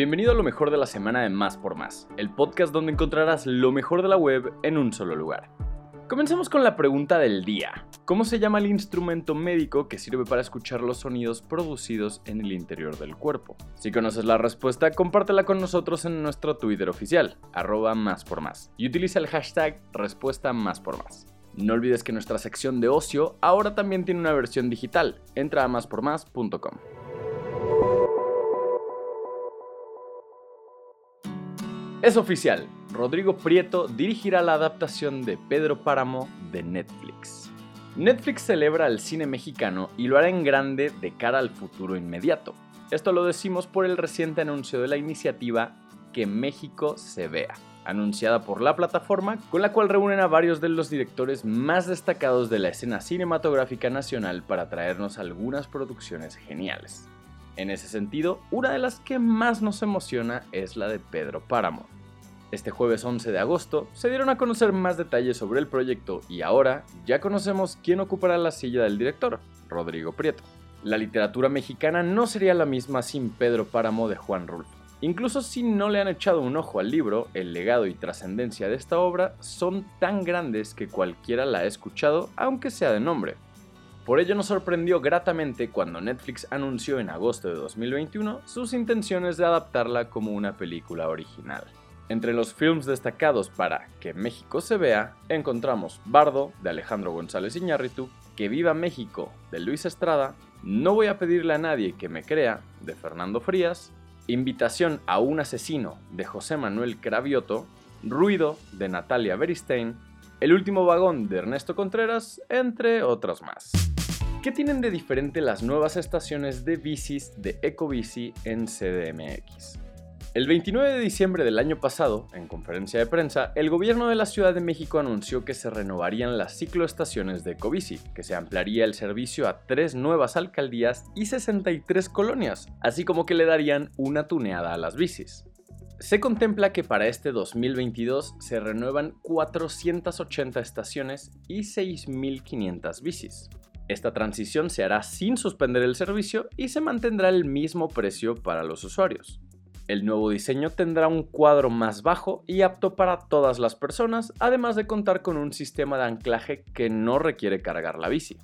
Bienvenido a lo mejor de la semana de Más por Más, el podcast donde encontrarás lo mejor de la web en un solo lugar. Comencemos con la pregunta del día. ¿Cómo se llama el instrumento médico que sirve para escuchar los sonidos producidos en el interior del cuerpo? Si conoces la respuesta, compártela con nosotros en nuestro Twitter oficial, arroba más por más, y utiliza el hashtag respuesta más por más. No olvides que nuestra sección de ocio ahora también tiene una versión digital. Entra a máspormás.com. Es oficial, Rodrigo Prieto dirigirá la adaptación de Pedro Páramo de Netflix. Netflix celebra el cine mexicano y lo hará en grande de cara al futuro inmediato. Esto lo decimos por el reciente anuncio de la iniciativa Que México se vea, anunciada por la plataforma con la cual reúnen a varios de los directores más destacados de la escena cinematográfica nacional para traernos algunas producciones geniales. En ese sentido, una de las que más nos emociona es la de Pedro Páramo. Este jueves 11 de agosto se dieron a conocer más detalles sobre el proyecto y ahora ya conocemos quién ocupará la silla del director, Rodrigo Prieto. La literatura mexicana no sería la misma sin Pedro Páramo de Juan Rulfo. Incluso si no le han echado un ojo al libro, el legado y trascendencia de esta obra son tan grandes que cualquiera la ha escuchado, aunque sea de nombre. Por ello nos sorprendió gratamente cuando Netflix anunció en agosto de 2021 sus intenciones de adaptarla como una película original. Entre los films destacados para Que México se vea, encontramos Bardo, de Alejandro González Iñárritu, Que viva México, de Luis Estrada, No voy a pedirle a nadie que me crea, de Fernando Frías, Invitación a un asesino, de José Manuel Cravioto, Ruido, de Natalia Beristain, El último vagón, de Ernesto Contreras, entre otros más. ¿Qué tienen de diferente las nuevas estaciones de bicis de Ecobici en CDMX? El 29 de diciembre del año pasado, en conferencia de prensa, el gobierno de la Ciudad de México anunció que se renovarían las cicloestaciones de Ecobici, que se ampliaría el servicio a tres nuevas alcaldías y 63 colonias, así como que le darían una tuneada a las bicis. Se contempla que para este 2022 se renuevan 480 estaciones y 6.500 bicis. Esta transición se hará sin suspender el servicio y se mantendrá el mismo precio para los usuarios. El nuevo diseño tendrá un cuadro más bajo y apto para todas las personas, además de contar con un sistema de anclaje que no requiere cargar la bici.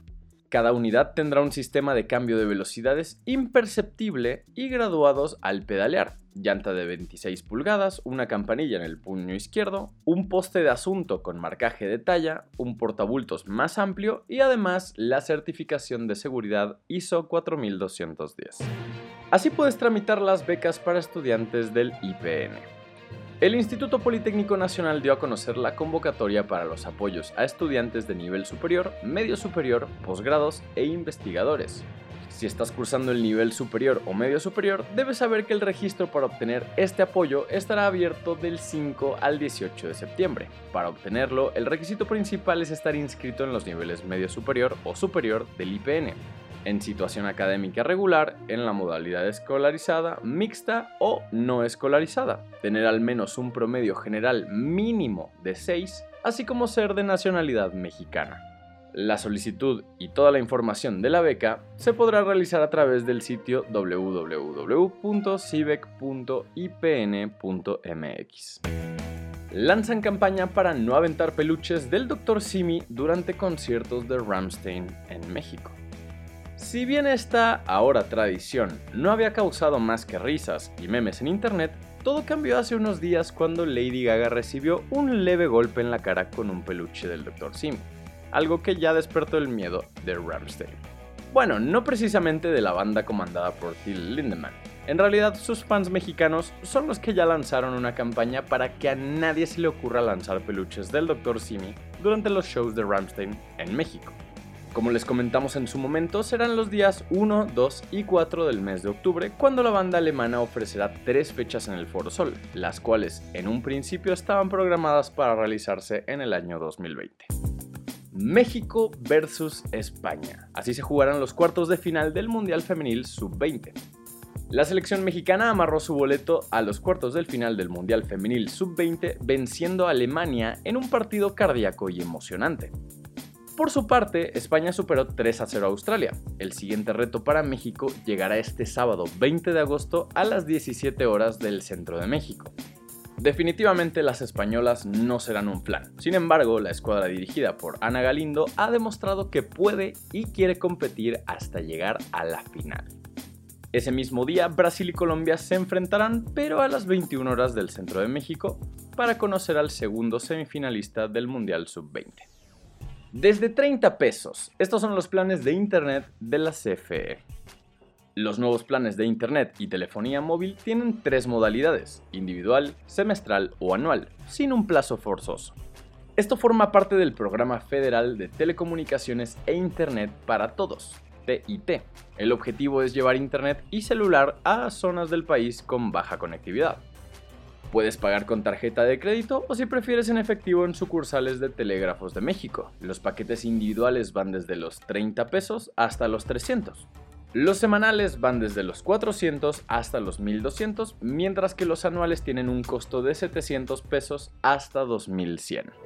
Cada unidad tendrá un sistema de cambio de velocidades imperceptible y graduados al pedalear, llanta de 26 pulgadas, una campanilla en el puño izquierdo, un poste de asunto con marcaje de talla, un portabultos más amplio y además la certificación de seguridad ISO 4210. Así puedes tramitar las becas para estudiantes del IPN. El Instituto Politécnico Nacional dio a conocer la convocatoria para los apoyos a estudiantes de nivel superior, medio superior, posgrados e investigadores. Si estás cursando el nivel superior o medio superior, debes saber que el registro para obtener este apoyo estará abierto del 5 al 18 de septiembre. Para obtenerlo, el requisito principal es estar inscrito en los niveles medio superior o superior del IPN en situación académica regular, en la modalidad escolarizada, mixta o no escolarizada, tener al menos un promedio general mínimo de 6, así como ser de nacionalidad mexicana. La solicitud y toda la información de la beca se podrá realizar a través del sitio www.civec.ipn.mx. Lanzan campaña para no aventar peluches del Dr. Simi durante conciertos de Ramstein en México. Si bien esta ahora tradición no había causado más que risas y memes en internet, todo cambió hace unos días cuando Lady Gaga recibió un leve golpe en la cara con un peluche del Dr. Sim, algo que ya despertó el miedo de Ramstein. Bueno, no precisamente de la banda comandada por Till Lindemann. En realidad, sus fans mexicanos son los que ya lanzaron una campaña para que a nadie se le ocurra lanzar peluches del Dr. Simi durante los shows de Ramstein en México. Como les comentamos en su momento, serán los días 1, 2 y 4 del mes de octubre, cuando la banda alemana ofrecerá tres fechas en el Foro Sol, las cuales en un principio estaban programadas para realizarse en el año 2020. México versus España. Así se jugarán los cuartos de final del Mundial Femenil Sub-20. La selección mexicana amarró su boleto a los cuartos del final del Mundial Femenil Sub-20 venciendo a Alemania en un partido cardíaco y emocionante. Por su parte, España superó 3 a 0 a Australia. El siguiente reto para México llegará este sábado 20 de agosto a las 17 horas del centro de México. Definitivamente las españolas no serán un plan. Sin embargo, la escuadra dirigida por Ana Galindo ha demostrado que puede y quiere competir hasta llegar a la final. Ese mismo día, Brasil y Colombia se enfrentarán, pero a las 21 horas del centro de México, para conocer al segundo semifinalista del Mundial Sub-20. Desde 30 pesos, estos son los planes de Internet de la CFE. Los nuevos planes de Internet y telefonía móvil tienen tres modalidades, individual, semestral o anual, sin un plazo forzoso. Esto forma parte del Programa Federal de Telecomunicaciones e Internet para Todos, TIT. El objetivo es llevar Internet y celular a zonas del país con baja conectividad. Puedes pagar con tarjeta de crédito o si prefieres en efectivo en sucursales de Telégrafos de México. Los paquetes individuales van desde los 30 pesos hasta los 300. Los semanales van desde los 400 hasta los 1200, mientras que los anuales tienen un costo de 700 pesos hasta 2100.